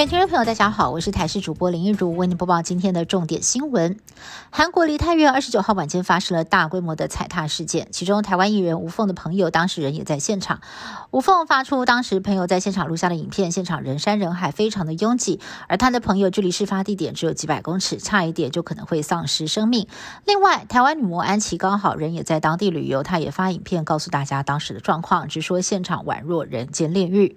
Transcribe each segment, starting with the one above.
各位听众朋友，大家好，我是台视主播林一如，为您播报今天的重点新闻。韩国梨泰院二十九号晚间发生了大规模的踩踏事件，其中台湾艺人吴凤的朋友当事人也在现场。吴凤发出当时朋友在现场录下的影片，现场人山人海，非常的拥挤，而他的朋友距离事发地点只有几百公尺，差一点就可能会丧失生命。另外，台湾女模安琪刚好人也在当地旅游，她也发影片告诉大家当时的状况，直说现场宛若人间炼狱。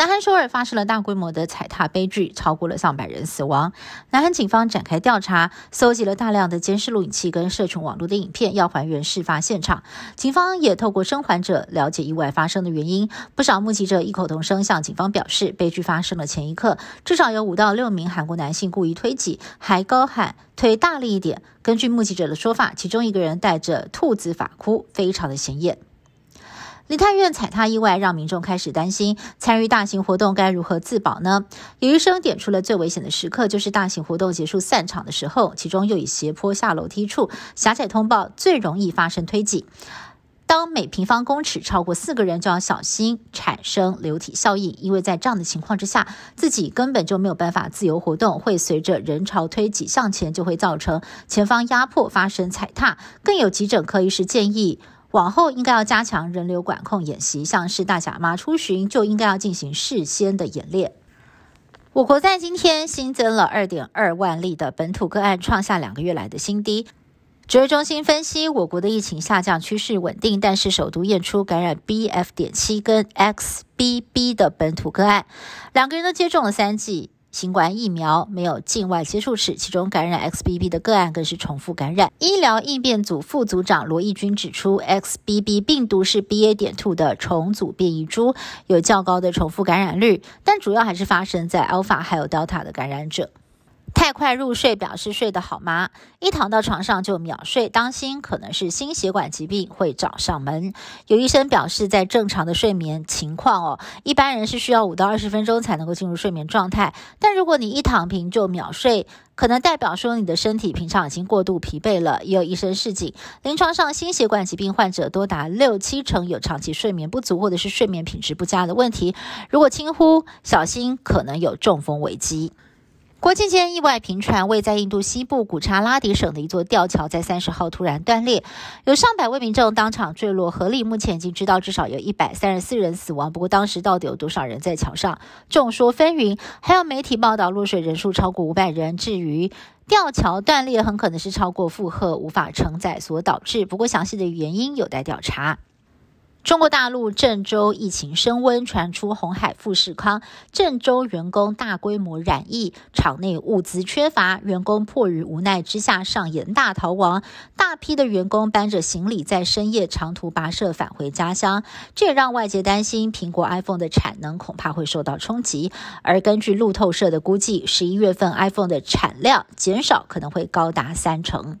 南韩首尔发生了大规模的踩踏悲剧，超过了上百人死亡。南韩警方展开调查，搜集了大量的监视录影器跟社群网络的影片，要还原事发现场。警方也透过生还者了解意外发生的原因。不少目击者异口同声向警方表示，悲剧发生的前一刻，至少有五到六名韩国男性故意推挤，还高喊“腿大力一点”。根据目击者的说法，其中一个人戴着兔子发箍，非常的显眼。梨泰院踩踏意外让民众开始担心，参与大型活动该如何自保呢？有医生点出了最危险的时刻，就是大型活动结束散场的时候，其中又以斜坡下楼梯处狭窄通报最容易发生推挤。当每平方公尺超过四个人，就要小心产生流体效应，因为在这样的情况之下，自己根本就没有办法自由活动，会随着人潮推挤向前，就会造成前方压迫，发生踩踏。更有急诊科医师建议。往后应该要加强人流管控演习，像是大甲妈出巡就应该要进行事先的演练。我国在今天新增了二点二万例的本土个案，创下两个月来的新低。指挥中心分析，我国的疫情下降趋势稳定，但是首都验出感染 BF. 点七跟 XBB 的本土个案，两个人都接种了三剂。新冠疫苗没有境外接触史，其中感染 XBB 的个案更是重复感染。医疗应变组副组长罗义军指出，XBB 病毒是 BA. 点 two 的重组变异株，有较高的重复感染率，但主要还是发生在 Alpha 还有 Delta 的感染者。太快入睡表示睡得好吗？一躺到床上就秒睡，当心可能是心血管疾病会找上门。有医生表示，在正常的睡眠情况哦，一般人是需要五到二十分钟才能够进入睡眠状态。但如果你一躺平就秒睡，可能代表说你的身体平常已经过度疲惫了。也有医生示警，临床上心血管疾病患者多达六七成有长期睡眠不足或者是睡眠品质不佳的问题。如果轻忽，小心可能有中风危机。国际间意外频传，位在印度西部古查拉迪省的一座吊桥在三十号突然断裂，有上百位民众当场坠落河里。目前已经知道至少有一百三十四人死亡，不过当时到底有多少人在桥上，众说纷纭。还有媒体报道落水人数超过五百人。至于吊桥断裂，很可能是超过负荷无法承载所导致，不过详细的原因有待调查。中国大陆郑州疫情升温，传出红海富士康郑州员工大规模染疫，厂内物资缺乏，员工迫于无奈之下上演大逃亡，大批的员工搬着行李在深夜长途跋涉返回家乡，这也让外界担心苹果 iPhone 的产能恐怕会受到冲击。而根据路透社的估计，十一月份 iPhone 的产量减少可能会高达三成。